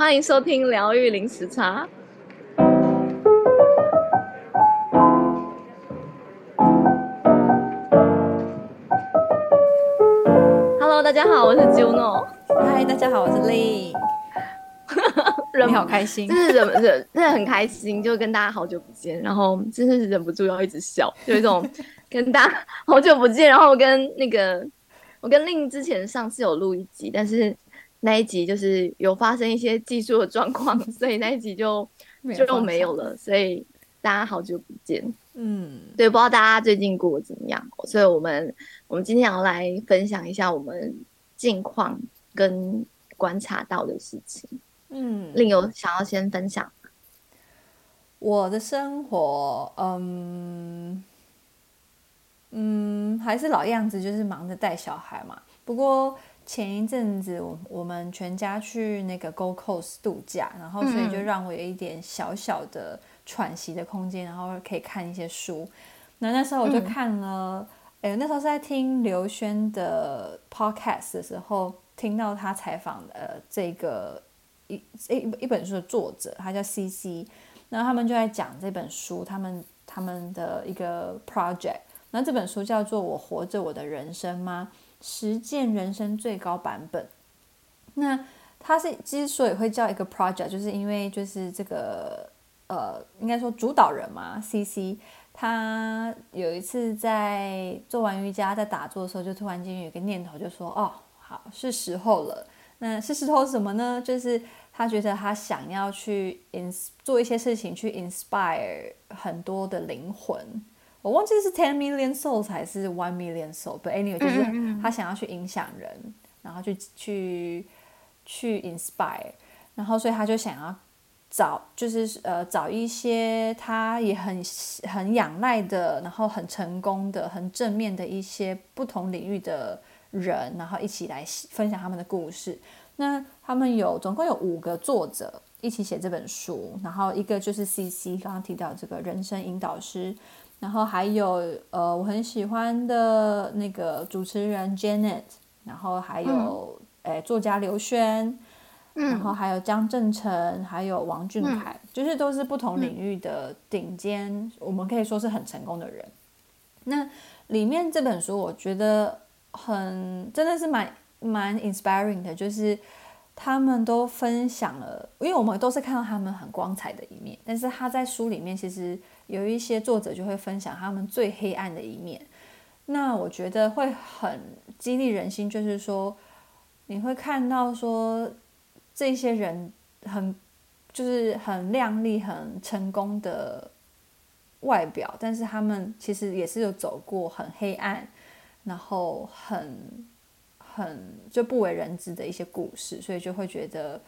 欢迎收听疗愈零时差。Hello，大家好，我是 Juno。嗨，大家好，我是 Ling。你好开心，就是忍忍，真的很开心，就跟大家好久不见，然后真的是忍不住要一直笑，有一种跟大家好久不见，然后跟那个我跟 Ling 之前上次有录一集，但是。那一集就是有发生一些技术的状况，所以那一集就就没有了。所以大家好久不见，嗯，对，不知道大家最近过得怎么样？所以我们我们今天要来分享一下我们近况跟观察到的事情。嗯，另有想要先分享我的生活，嗯嗯，还是老样子，就是忙着带小孩嘛。不过。前一阵子，我我们全家去那个 Gold Coast 度假，然后所以就让我有一点小小的喘息的空间，然后可以看一些书。那那时候我就看了，哎、嗯，那时候是在听刘轩的 Podcast 的时候，听到他采访呃这个一一一本书的作者，他叫 CC，然后他们就在讲这本书，他们他们的一个 project。那这本书叫做《我活着我的人生吗？》实践人生最高版本。那他是之所以会叫一个 project，就是因为就是这个呃，应该说主导人嘛，CC，他有一次在做完瑜伽，在打坐的时候，就突然间有一个念头，就说：“哦，好，是时候了。”那是时候什么呢？就是他觉得他想要去 ins 做一些事情，去 inspire 很多的灵魂。我忘记是 ten million souls 还是 one million souls，but anyway 就是他想要去影响人，嗯嗯嗯，然后去去去 inspire，然后所以他就想要找，就是呃找一些他也很很仰赖的，然后很成功的、很正面的一些不同领域的人，然后一起来分享他们的故事。那他们有总共有五个作者一起写这本书，然后一个就是 CC 刚刚提到这个人生引导师。然后还有呃，我很喜欢的那个主持人 Janet，然后还有诶、嗯、作家刘轩，嗯、然后还有江正成，还有王俊凯，嗯、就是都是不同领域的顶尖，嗯、我们可以说是很成功的人。那里面这本书我觉得很真的是蛮蛮 inspiring 的，就是他们都分享了，因为我们都是看到他们很光彩的一面，但是他在书里面其实。有一些作者就会分享他们最黑暗的一面，那我觉得会很激励人心，就是说你会看到说这些人很就是很亮丽、很成功的外表，但是他们其实也是有走过很黑暗，然后很很就不为人知的一些故事，所以就会觉得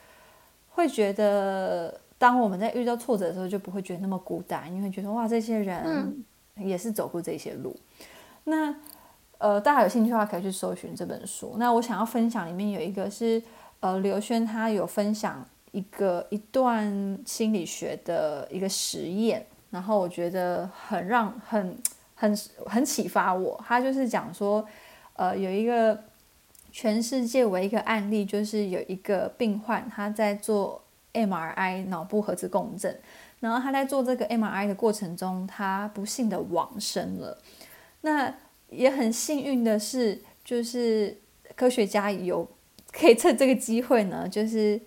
会觉得。当我们在遇到挫折的时候，就不会觉得那么孤单，因为觉得哇，这些人也是走过这些路。嗯、那呃，大家有兴趣的话，可以去搜寻这本书。那我想要分享里面有一个是呃，刘轩他有分享一个一段心理学的一个实验，然后我觉得很让很很很启发我。他就是讲说，呃，有一个全世界唯一一个案例，就是有一个病患他在做。MRI 脑部核磁共振，然后他在做这个 MRI 的过程中，他不幸的往生了。那也很幸运的是，就是科学家有可以趁这个机会呢，就是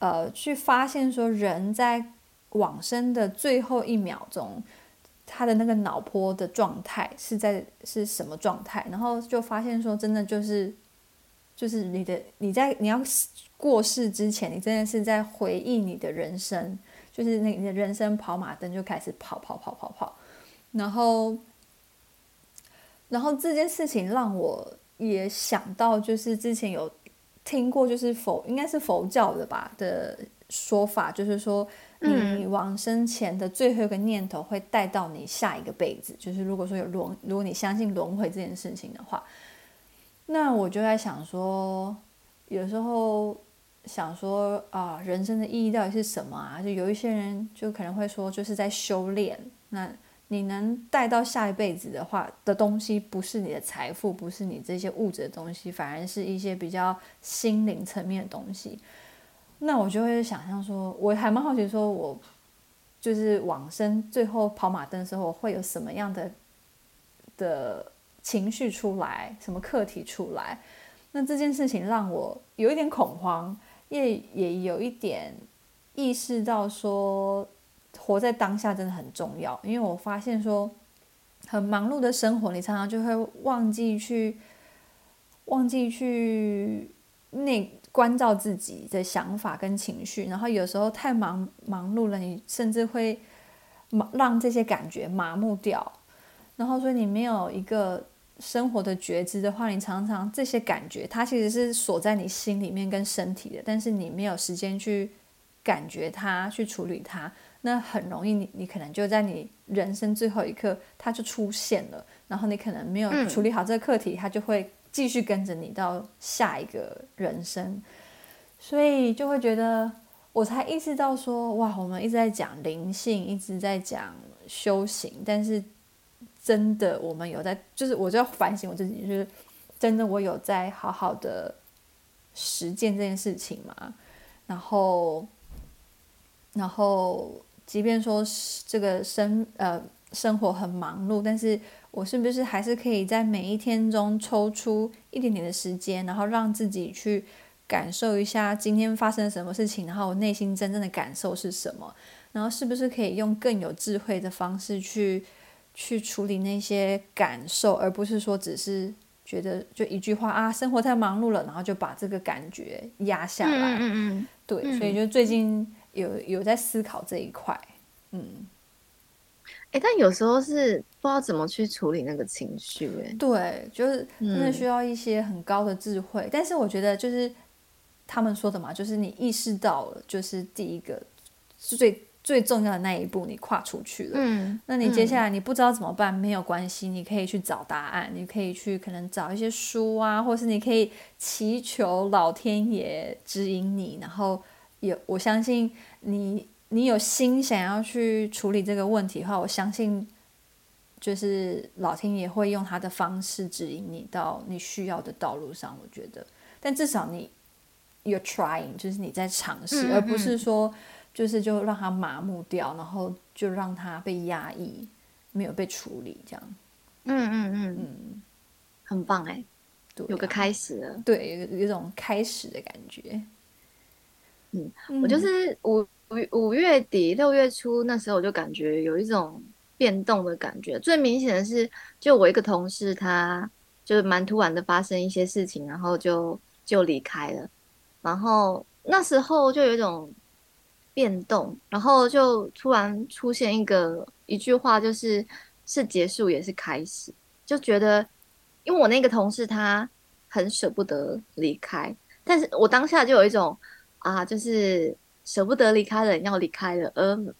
呃去发现说人在往生的最后一秒钟，他的那个脑波的状态是在是什么状态，然后就发现说真的就是就是你的你在你要。过世之前，你真的是在回忆你的人生，就是那你的人生跑马灯就开始跑跑跑跑跑，然后，然后这件事情让我也想到，就是之前有听过，就是佛应该是佛教的吧的说法，就是说你往生前的最后一个念头会带到你下一个辈子，就是如果说有轮，如果你相信轮回这件事情的话，那我就在想说，有时候。想说啊，人生的意义到底是什么啊？就有一些人就可能会说，就是在修炼。那你能带到下一辈子的话的东西，不是你的财富，不是你这些物质的东西，反而是一些比较心灵层面的东西。那我就会想象说，我还蛮好奇，说我就是往生最后跑马灯的时候，会有什么样的的情绪出来，什么课题出来？那这件事情让我有一点恐慌，也也有一点意识到说，活在当下真的很重要。因为我发现说，很忙碌的生活，你常常就会忘记去，忘记去那关照自己的想法跟情绪，然后有时候太忙忙碌了，你甚至会让这些感觉麻木掉，然后所以你没有一个。生活的觉知的话，你常常这些感觉，它其实是锁在你心里面跟身体的，但是你没有时间去感觉它，去处理它，那很容易你你可能就在你人生最后一刻，它就出现了，然后你可能没有处理好这个课题，它就会继续跟着你到下一个人生，所以就会觉得，我才意识到说，哇，我们一直在讲灵性，一直在讲修行，但是。真的，我们有在，就是我就要反省我自己，就是真的，我有在好好的实践这件事情嘛。然后，然后，即便说这个生呃生活很忙碌，但是我是不是还是可以在每一天中抽出一点点的时间，然后让自己去感受一下今天发生了什么事情，然后我内心真正的感受是什么？然后是不是可以用更有智慧的方式去。去处理那些感受，而不是说只是觉得就一句话啊，生活太忙碌了，然后就把这个感觉压下来。嗯嗯嗯，对，嗯、所以就最近有有在思考这一块。嗯，哎、欸，但有时候是不知道怎么去处理那个情绪。哎，对，就是真的需要一些很高的智慧。嗯、但是我觉得就是他们说的嘛，就是你意识到了，就是第一个是最。最重要的那一步，你跨出去了。嗯，那你接下来你不知道怎么办，嗯、没有关系，你可以去找答案，你可以去可能找一些书啊，或是你可以祈求老天爷指引你。然后有，我相信你，你有心想要去处理这个问题的话，我相信就是老天爷会用他的方式指引你到你需要的道路上。我觉得，但至少你 you're trying，就是你在尝试，嗯嗯，而不是说。就是就让他麻木掉，然后就让他被压抑，没有被处理，这样。嗯嗯嗯嗯，很棒哎，对啊，有个开始了，对，有有一种开始的感觉。嗯，我就是五五五月底六月初那时候，我就感觉有一种变动的感觉。最明显的是，就我一个同事，他就蛮突然的发生一些事情，然后就就离开了。然后那时候就有一种。变动，然后就突然出现一个一句话，就是是结束也是开始，就觉得，因为我那个同事他很舍不得离开，但是我当下就有一种啊，就是舍不得离开的人要离开了，而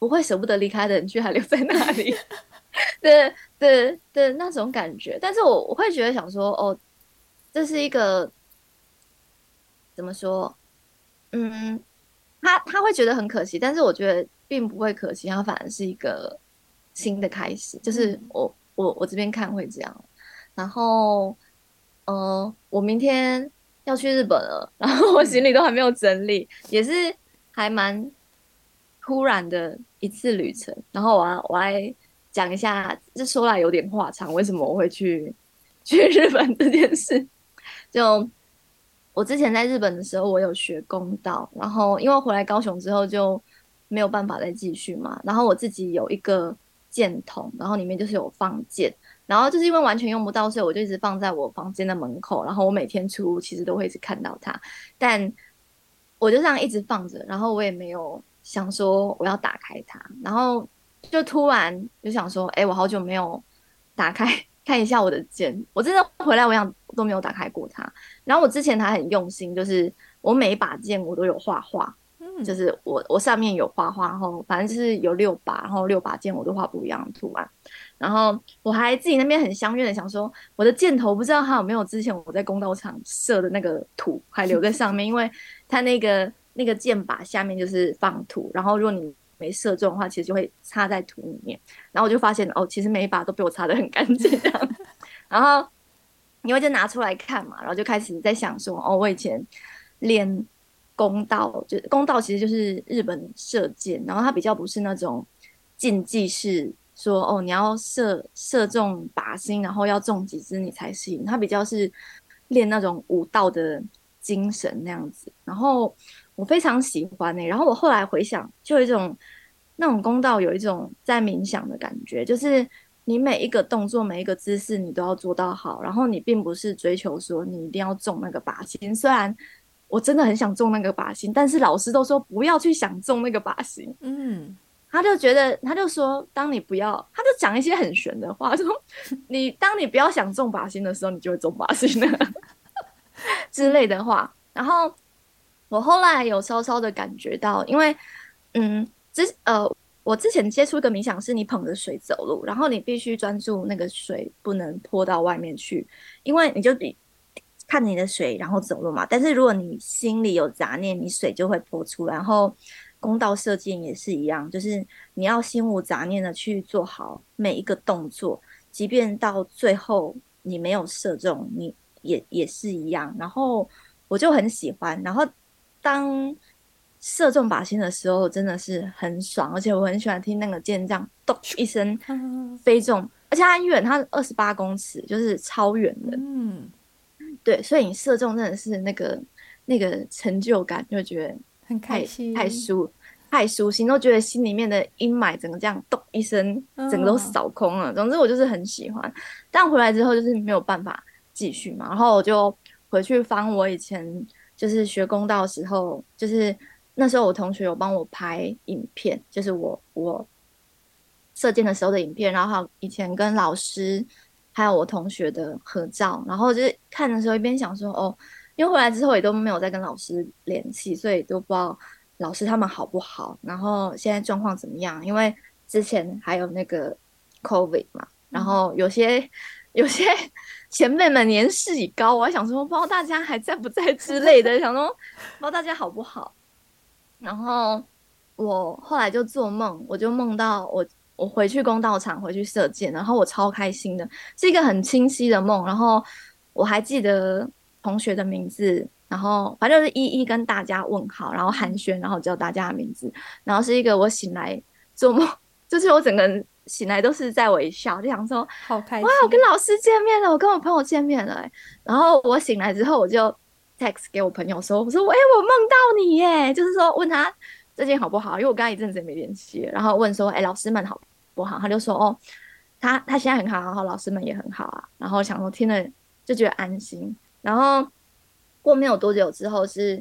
不会舍不得离开的人却还留在那里，对对对，那种感觉。但是我我会觉得想说，哦，这是一个怎么说，嗯。他他会觉得很可惜，但是我觉得并不会可惜，他反而是一个新的开始。就是我我我这边看会这样。然后，呃，我明天要去日本了，然后我行李都还没有整理，也是还蛮突然的一次旅程。然后我要我来讲一下，这说来有点话长，为什么我会去去日本这件事，就。我之前在日本的时候，我有学弓道，然后因为回来高雄之后就没有办法再继续嘛。然后我自己有一个箭筒，然后里面就是有放箭，然后就是因为完全用不到，所以我就一直放在我房间的门口。然后我每天出其实都会一直看到它，但我就这样一直放着，然后我也没有想说我要打开它，然后就突然就想说，哎，我好久没有打开。看一下我的剑，我真的回来，我想都没有打开过它。然后我之前还很用心，就是我每一把剑我都有画画，嗯，就是我我上面有画画，然后反正就是有六把，然后六把剑我都画不一样的图案。然后我还自己那边很相约的想说，我的箭头不知道它有没有之前我在弓道场射的那个土还留在上面，因为它那个那个箭把下面就是放土，然后如果你没射中的话，其实就会插在土里面。然后我就发现哦，其实每一把都被我擦得很干净。然后因为就拿出来看嘛，然后就开始在想说，哦，我以前练弓道，就弓道其实就是日本射箭，然后它比较不是那种竞技式，说哦你要射射中靶心，然后要中几支你才行，它比较是练那种武道的精神那样子。然后我非常喜欢呢、欸，然后我后来回想，就有一种那种公道有一种在冥想的感觉，就是。你每一个动作、每一个姿势，你都要做到好。然后你并不是追求说你一定要中那个靶心。虽然我真的很想中那个靶心，但是老师都说不要去想中那个靶心。嗯，他就觉得，他就说，当你不要，他就讲一些很玄的话，说 你当你不要想中靶心的时候，你就会中靶心的 之类的话。然后我后来有稍稍的感觉到，因为嗯，之呃。我之前接触一个冥想，是你捧着水走路，然后你必须专注那个水不能泼到外面去，因为你就比看你的水然后走路嘛。但是如果你心里有杂念，你水就会泼出来。然后弓道射箭也是一样，就是你要心无杂念的去做好每一个动作，即便到最后你没有射中，你也也是一样。然后我就很喜欢，然后当。射中靶心的时候真的是很爽，而且我很喜欢听那个箭这样咚一声飞中，而且它很远，它二十八公尺，就是超远的。嗯，对，所以你射中真的是那个那个成就感，就觉得很开心，太舒太舒心，都觉得心里面的阴霾整个这样咚一声，整个都扫空了。总之我就是很喜欢，但回来之后就是没有办法继续嘛，然后我就回去翻我以前就是学公道的时候，就是。那时候我同学有帮我拍影片，就是我我射箭的时候的影片，然后还有以前跟老师还有我同学的合照，然后就是看的时候一边想说哦，因为回来之后也都没有再跟老师联系，所以都不知道老师他们好不好，然后现在状况怎么样？因为之前还有那个 COVID 嘛，然后有些有些前辈们年事已高，我还想说不知道大家还在不在之类的，想说不知道大家好不好。然后我后来就做梦，我就梦到我我回去公道场回去射箭，然后我超开心的，是一个很清晰的梦。然后我还记得同学的名字，然后反正就是一一跟大家问好，然后寒暄，然后叫大家的名字。然后是一个我醒来做梦，就是我整个人醒来都是在微笑，就想说好开心，哇，我跟老师见面了，我跟我朋友见面了。然后我醒来之后我就。text 给我朋友说，我说，哎、欸，我梦到你耶，就是说问他最近好不好，因为我刚刚一阵子也没联系，然后问说，哎、欸，老师们好不好？他就说，哦，他他现在很好，然后老师们也很好啊，然后想说听了就觉得安心。然后过没有多久之后，是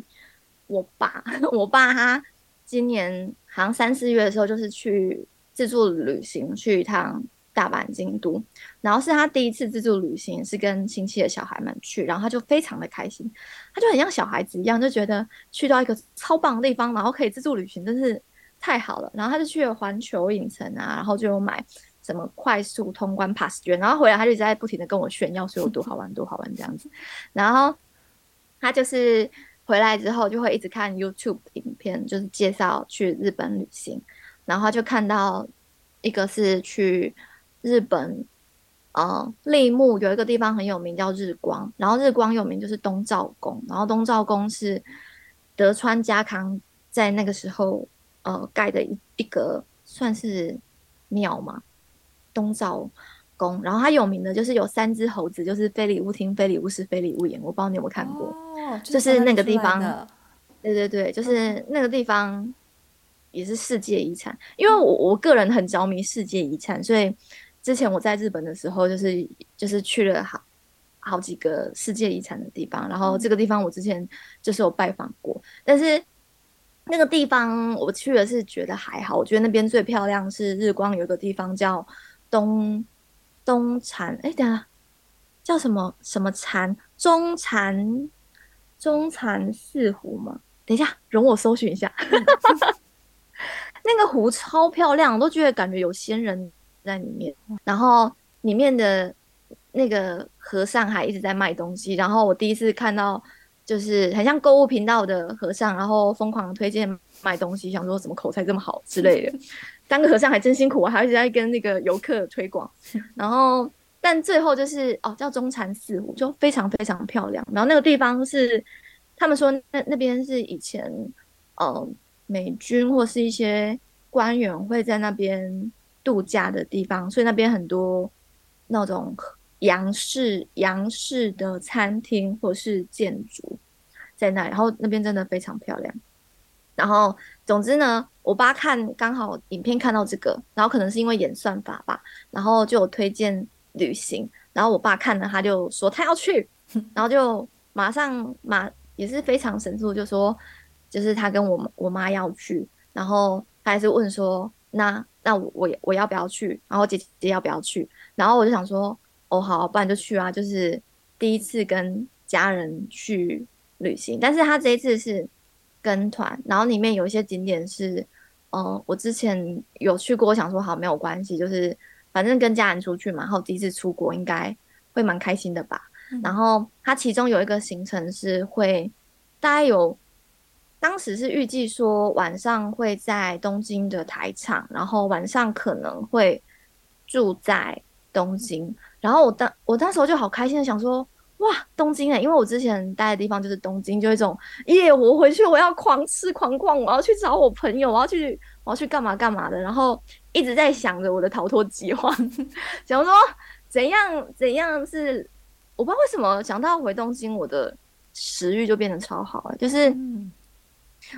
我爸，我爸他今年好像三四月的时候，就是去自助旅行去一趟。大阪、京都，然后是他第一次自助旅行，是跟亲戚的小孩们去，然后他就非常的开心，他就很像小孩子一样，就觉得去到一个超棒的地方，然后可以自助旅行，真是太好了。然后他就去了环球影城啊，然后就有买什么快速通关 pass 券，然后回来他就一直在不停的跟我炫耀，说有多好玩，多好玩这样子。然后他就是回来之后就会一直看 YouTube 影片，就是介绍去日本旅行，然后他就看到一个是去。日本，呃，立木有一个地方很有名，叫日光。然后日光有名就是东照宫，然后东照宫是德川家康在那个时候呃盖的一一个算是庙嘛，东照宫。然后它有名的就是有三只猴子，就是非礼勿听、非礼勿视、非礼勿言。我不知道你有没有看过，哦、就是那个地方。对对对，就是那个地方也是世界遗产。因为我我个人很着迷世界遗产，所以。之前我在日本的时候，就是就是去了好好几个世界遗产的地方，然后这个地方我之前就是有拜访过，但是那个地方我去的是觉得还好，我觉得那边最漂亮是日光，有个地方叫东东禅，哎，等下叫什么什么禅？中禅中禅寺湖吗？等一下，容我搜寻一下，那个湖超漂亮，我都觉得感觉有仙人。在里面，然后里面的那个和尚还一直在卖东西。然后我第一次看到，就是很像购物频道的和尚，然后疯狂推荐卖东西，想说怎么口才这么好之类的。当个和尚还真辛苦啊，还一直在跟那个游客推广。然后，但最后就是哦，叫中禅寺湖，就非常非常漂亮。然后那个地方是他们说那那边是以前呃美军或是一些官员会在那边度假的地方，所以那边很多那种洋式洋式的餐厅或是建筑在那里，然后那边真的非常漂亮。然后总之呢，我爸看刚好影片看到这个，然后可能是因为演算法吧，然后就有推荐旅行，然后我爸看了他就说他要去，然后就马上马也是非常神速就说，就是他跟我我妈要去，然后他还是问说那那我我我要不要去，然后姐姐要不要去，然后我就想说哦好，不然就去啊，就是第一次跟家人去旅行，但是他这一次是。跟团，然后里面有一些景点是，嗯、呃，我之前有去过，我想说好没有关系，就是反正跟家人出去嘛，然后第一次出国应该会蛮开心的吧。嗯、然后它其中有一个行程是会，大概有，当时是预计说晚上会在东京的台场，然后晚上可能会住在东京，然后我当我当时候就好开心的想说。哇，东京哎，因为我之前待的地方就是东京，就一种耶，我回去我要狂吃狂逛，我要去找我朋友，我要去我要去干嘛干嘛的，然后一直在想着我的逃脱计划，想说怎样怎样是，我不知道为什么想到回东京，我的食欲就变得超好了。就是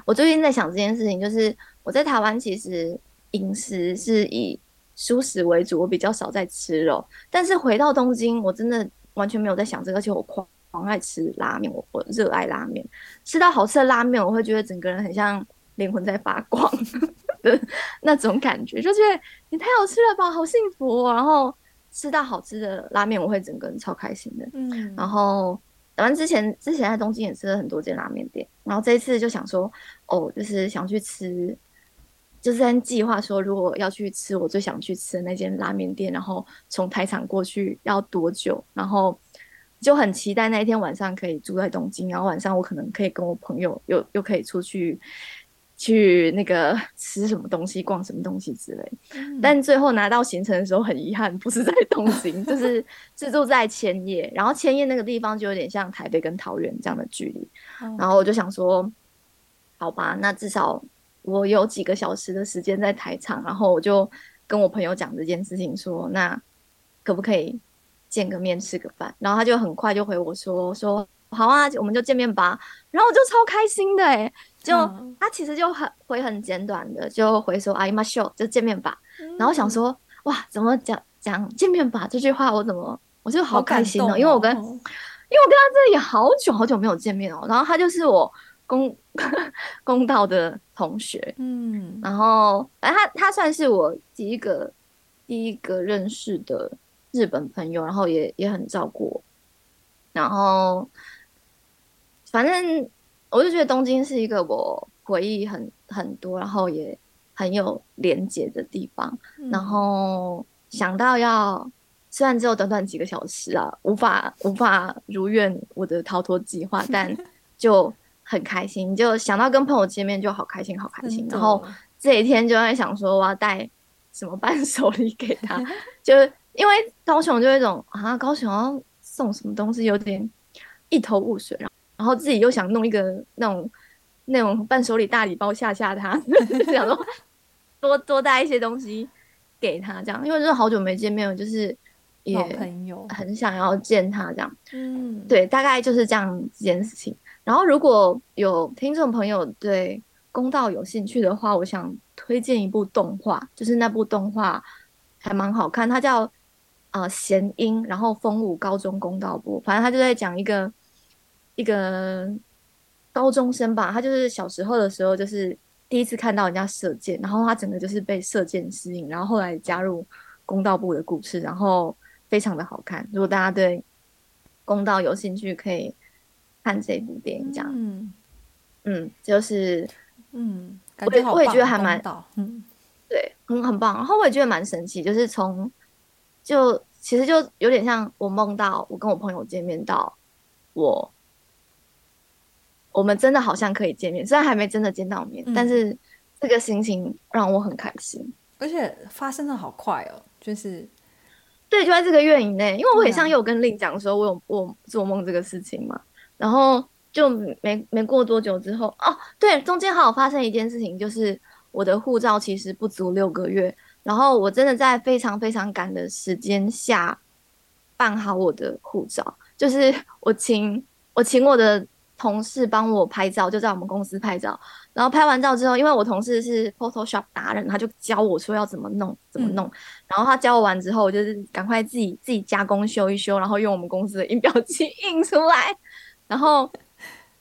我最近在想这件事情，就是我在台湾其实饮食是以蔬食为主，我比较少在吃肉，但是回到东京，我真的。完全没有在想这个，而且我狂狂爱吃拉面，我我热爱拉面，吃到好吃的拉面，我会觉得整个人很像灵魂在发光 的那种感觉，就觉得你太好吃了吧，好幸福哦。然后吃到好吃的拉面，我会整个人超开心的。嗯，然后反正之前之前在东京也吃了很多间拉面店，然后这一次就想说，哦，就是想去吃。就是在计划说，如果要去吃我最想去吃的那间拉面店，然后从台场过去要多久，然后就很期待那一天晚上可以住在东京，然后晚上我可能可以跟我朋友又又可以出去去那个吃什么东西、逛什么东西之类。嗯、但最后拿到行程的时候，很遗憾不是在东京，就是 是住在千叶，然后千叶那个地方就有点像台北跟桃园这样的距离，嗯、然后我就想说，好吧，那至少。我有几个小时的时间在台场，然后我就跟我朋友讲这件事情，说那可不可以见个面吃个饭？然后他就很快就回我说说好啊，我们就见面吧。然后我就超开心的诶，就、嗯、他其实就很回很简短的，就回说哎呀秀就见面吧。嗯、然后想说哇，怎么讲讲见面吧这句话，我怎么我就好开心哦，哦因为我跟因为我跟他真的也好久好久没有见面哦，然后他就是我。公公道的同学，嗯，然后反正他他算是我第一个第一个认识的日本朋友，然后也也很照顾我，然后反正我就觉得东京是一个我回忆很很多，然后也很有连结的地方，嗯、然后想到要虽然只有短短几个小时啊，无法无法如愿我的逃脱计划，但 就。很开心，就想到跟朋友见面就好开心，好开心。然后这一天就在想说，我要带什么伴 手礼给他，就因为高雄就有一种啊，高雄要送什么东西有点一头雾水，然后然后自己又想弄一个那种那种伴手礼大礼包吓吓他，想说多多带一些东西给他，这样，因为就是好久没见面了，就是也很想要见他这样。嗯，对，大概就是这样这件事情。然后，如果有听众朋友对公道有兴趣的话，我想推荐一部动画，就是那部动画还蛮好看，它叫呃弦音，然后风舞高中公道部，反正他就在讲一个一个高中生吧，他就是小时候的时候就是第一次看到人家射箭，然后他整个就是被射箭吸引，然后后来加入公道部的故事，然后非常的好看。如果大家对公道有兴趣，可以。看这部电影，这样，嗯，嗯，就是，嗯，感觉我也觉得还蛮，嗯，对，很很棒。然后我也觉得蛮神奇，就是从，就其实就有点像我梦到我跟我朋友见面到我，我们真的好像可以见面，虽然还没真的见到面，嗯，但是这个心情让我很开心，而且发生的好快哦，就是，对，就在这个月以内，因为我很像有跟 Lin 讲说，我有我做梦这个事情嘛。然后就没没过多久之后，哦，对，中间还有发生一件事情，就是我的护照其实不足六个月，然后我真的在非常非常赶的时间下办好我的护照，就是我请我请我的同事帮我拍照，就在我们公司拍照，然后拍完照之后，因为我同事是 Photoshop 达人，他就教我说要怎么弄怎么弄，嗯、然后他教我完之后，我就是赶快自己自己加工修一修，然后用我们公司的印表机印出来，然后。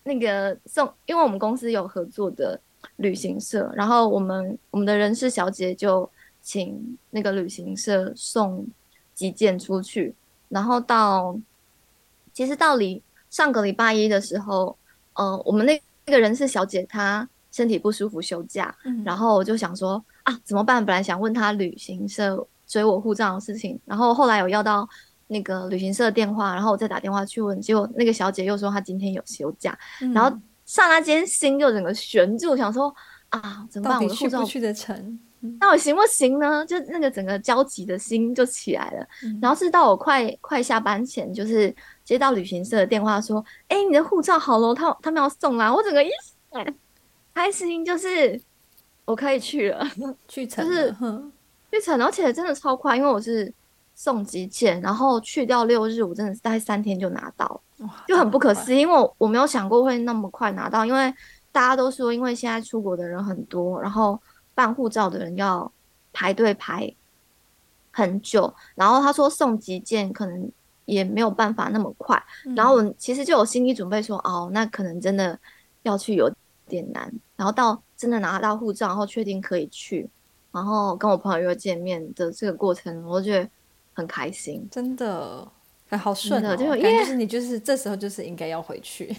那个送，因为我们公司有合作的旅行社，然后我们我们的人事小姐就请那个旅行社送几件出去，然后到其实到礼上个礼拜一的时候，呃，我们那那个人事小姐她身体不舒服休假，嗯、然后我就想说啊怎么办？本来想问她旅行社追我护照的事情，然后后来有要到。那个旅行社电话，然后我再打电话去问，结果那个小姐又说她今天有休假，嗯、然后刹那间心就整个悬住，想说啊怎么办？我的护照去得成，那我行不行呢？就那个整个焦急的心就起来了。嗯、然后是到我快快下班前，就是接到旅行社的电话说，哎，你的护照好了，他他们要送来，我整个一开心，就是我可以去了，去成就是去成，而且真的超快，因为我是。送急件，然后去掉六日，我真的是大概三天就拿到，就很不可思议，因为我我没有想过会那么快拿到，因为大家都说，因为现在出国的人很多，然后办护照的人要排队排很久，然后他说送急件可能也没有办法那么快，然后我其实就有心理准备说，哦，那可能真的要去有点难，然后到真的拿到护照，然后确定可以去，然后跟我朋友又见面的这个过程，我觉得。很开心，真的，哎好顺的，就感觉就是你就是这时候就是应该要回去，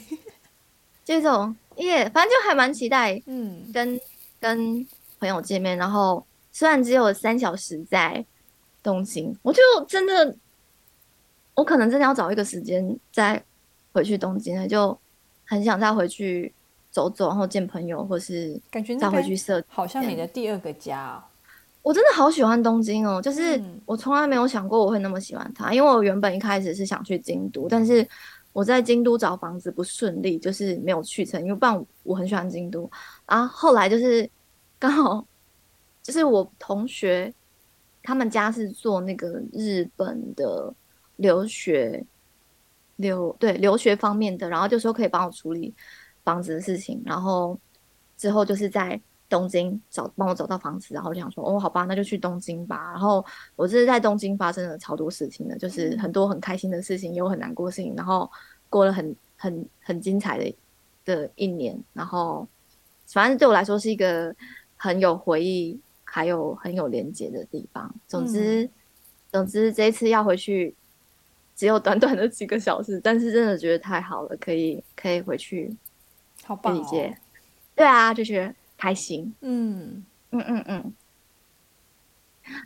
这种耶，反正就还蛮期待，嗯，跟跟朋友见面，然后虽然只有三小时在东京，我就真的，我可能真的要找一个时间再回去东京了，就很想再回去走走，然后见朋友，或是感觉再回去社，好像你的第二个家哦。我真的好喜欢东京哦，就是我从来没有想过我会那么喜欢它，嗯、因为我原本一开始是想去京都，但是我在京都找房子不顺利，就是没有去成，因为不然我很喜欢京都。然后后来就是刚好就是我同学他们家是做那个日本的留学留对留学方面的，然后就说可以帮我处理房子的事情，然后之后就是在。东京找帮我找到房子，然后我就想说哦，好吧，那就去东京吧。然后我这是在东京发生了超多事情的，就是很多很开心的事情，也有很难过的事情，然后过了很很很精彩的的一年。然后反正对我来说是一个很有回忆，还有很有连接的地方。总之，嗯、总之这一次要回去只有短短的几个小时，但是真的觉得太好了，可以可以回去，好棒哦！对啊，就是。开心，嗯嗯嗯嗯，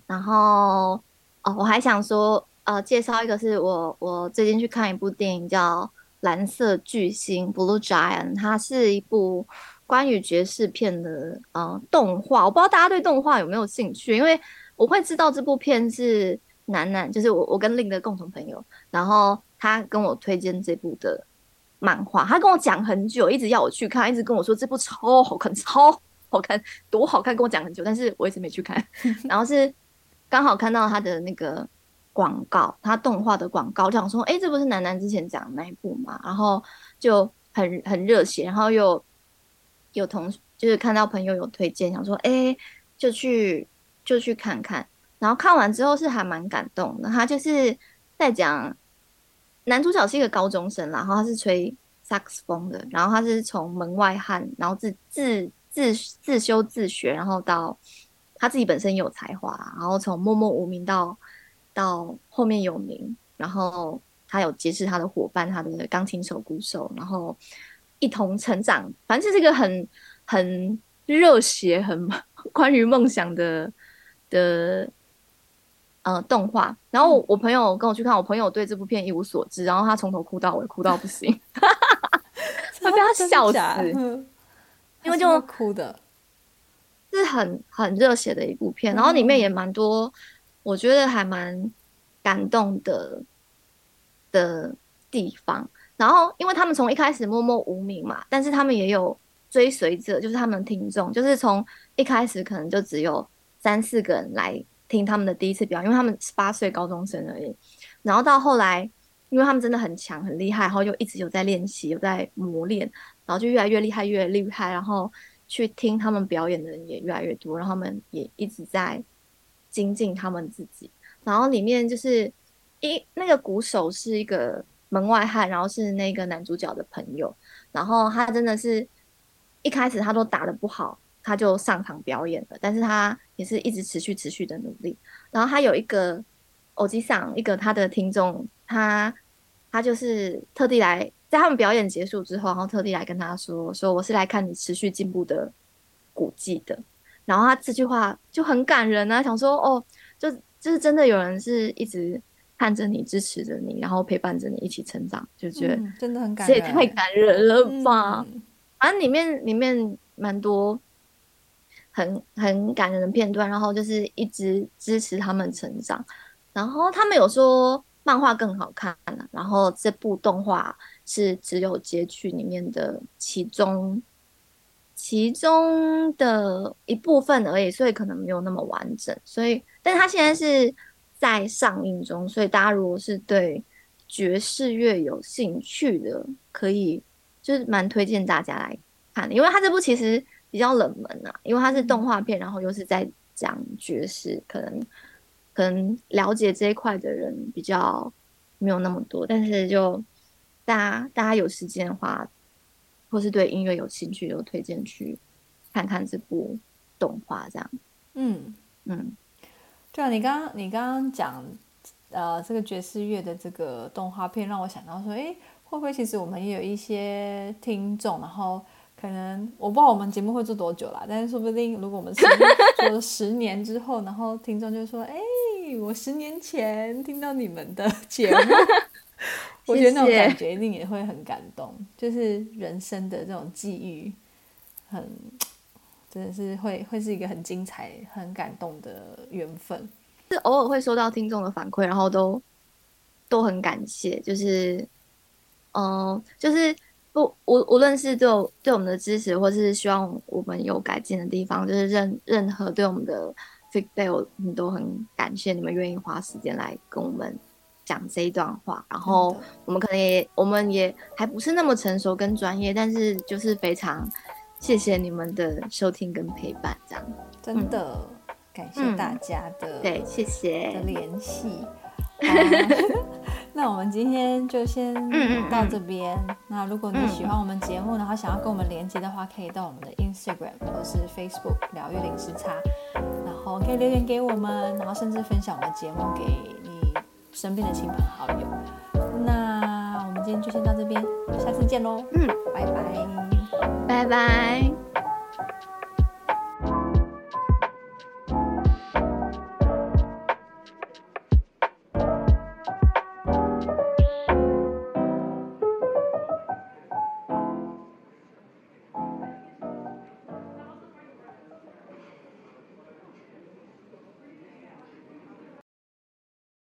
然后哦，我还想说，呃，介绍一个是我我最近去看一部电影叫《蓝色巨星》（Blue Giant），它是一部关于爵士片的呃动画。我不知道大家对动画有没有兴趣，因为我会知道这部片是楠楠，就是我我跟另一个共同朋友，然后他跟我推荐这部的漫画，他跟我讲很久，一直要我去看，一直跟我说这部超好看，超。好看多好看，跟我讲很久，但是我一直没去看。然后是刚好看到他的那个广告，他动画的广告，就想说，哎、欸，这不是楠楠之前讲的那一部嘛？然后就很很热血，然后又有同就是看到朋友有推荐，想说，哎、欸，就去就去看看。然后看完之后是还蛮感动的，他就是在讲男主角是一个高中生，然后他是吹萨克斯风的，然后他是从门外汉，然后自自。自自修自学，然后到他自己本身有才华，然后从默默无名到到后面有名，然后他有结识他的伙伴，他的钢琴手、鼓手，然后一同成长。反正是一个很很热血、很 关于梦想的的呃动画。然后我朋友跟我去看，我朋友对这部片一无所知，然后他从头哭到尾，哭到不行，他被他 笑死。因为就哭的，是很很热血的一部片，然后里面也蛮多，我觉得还蛮感动的的地方。然后因为他们从一开始默默无名嘛，但是他们也有追随者，就是他们听众，就是从一开始可能就只有三四个人来听他们的第一次表演，因为他们十八岁高中生而已。然后到后来，因为他们真的很强很厉害，然后就一直有在练习，有在磨练，然后就越来越厉害，越厉害，然后去听他们表演的人也越来越多，然后他们也一直在精进他们自己。然后里面就是一那个鼓手是一个。门外汉，然后是那个男主角的朋友，然后他真的是一开始他都打得不好，他就上场表演了，但是他也是一直持续持续的努力。然后他有一个偶机上，一个他的听众，他他就是特地来在他们表演结束之后，然后特地来跟他说说我是来看你持续进步的古迹的。然后他这句话就很感人啊，想说哦，就就是真的有人是一直。看着你，支持着你，然后陪伴着你一起成长，就觉得、嗯、真的很感人，这也太感人了吧！嗯、反正里面里面蛮多很很感人的片段，然后就是一直支持他们成长。然后他们有说漫画更好看，然后这部动画是只有截取里面的其中其中的一部分而已，所以可能没有那么完整。所以，但他现在是。在上映中，所以大家如果是对爵士乐有兴趣的，可以就是蛮推荐大家来看的，因为它这部其实比较冷门啊，因为它是动画片，然后又是在讲爵士，可能可能了解这一块的人比较没有那么多，但是就大家大家有时间的话，或是对音乐有兴趣，就推荐去看看这部动画，这样，嗯。嗯。对啊，你刚刚你刚刚讲，呃，这个爵士乐的这个动画片，让我想到说，哎，会不会其实我们也有一些听众，然后可能我不知道我们节目会做多久啦，但是说不定如果我们做十年之后，然后听众就说，哎，我十年前听到你们的节目，我觉得那种感觉一定也会很感动，就是人生的这种际遇，很。真的是会会是一个很精彩、很感动的缘分。是偶尔会收到听众的反馈，然后都都很感谢。就是，嗯、就是不无无论是对我对我们的支持，或是希望我们有改进的地方，就是任任何对我们的 feedback，我们都很感谢你们愿意花时间来跟我们讲这一段话。然后我们可能也我们也还不是那么成熟跟专业，但是就是非常。谢谢你们的收听跟陪伴，这样真的、嗯、感谢大家的、嗯、对，谢谢的联系。好那我们今天就先到这边。嗯嗯嗯，那如果你喜欢我们节目，然后想要跟我们连接的话，可以到我们的 Instagram 或是 Facebook 疗愈零时差，然后可以留言给我们，然后甚至分享我们节目给你身边的亲朋好友。那我们今天就先到这边，下次见喽。嗯，拜拜。拜拜。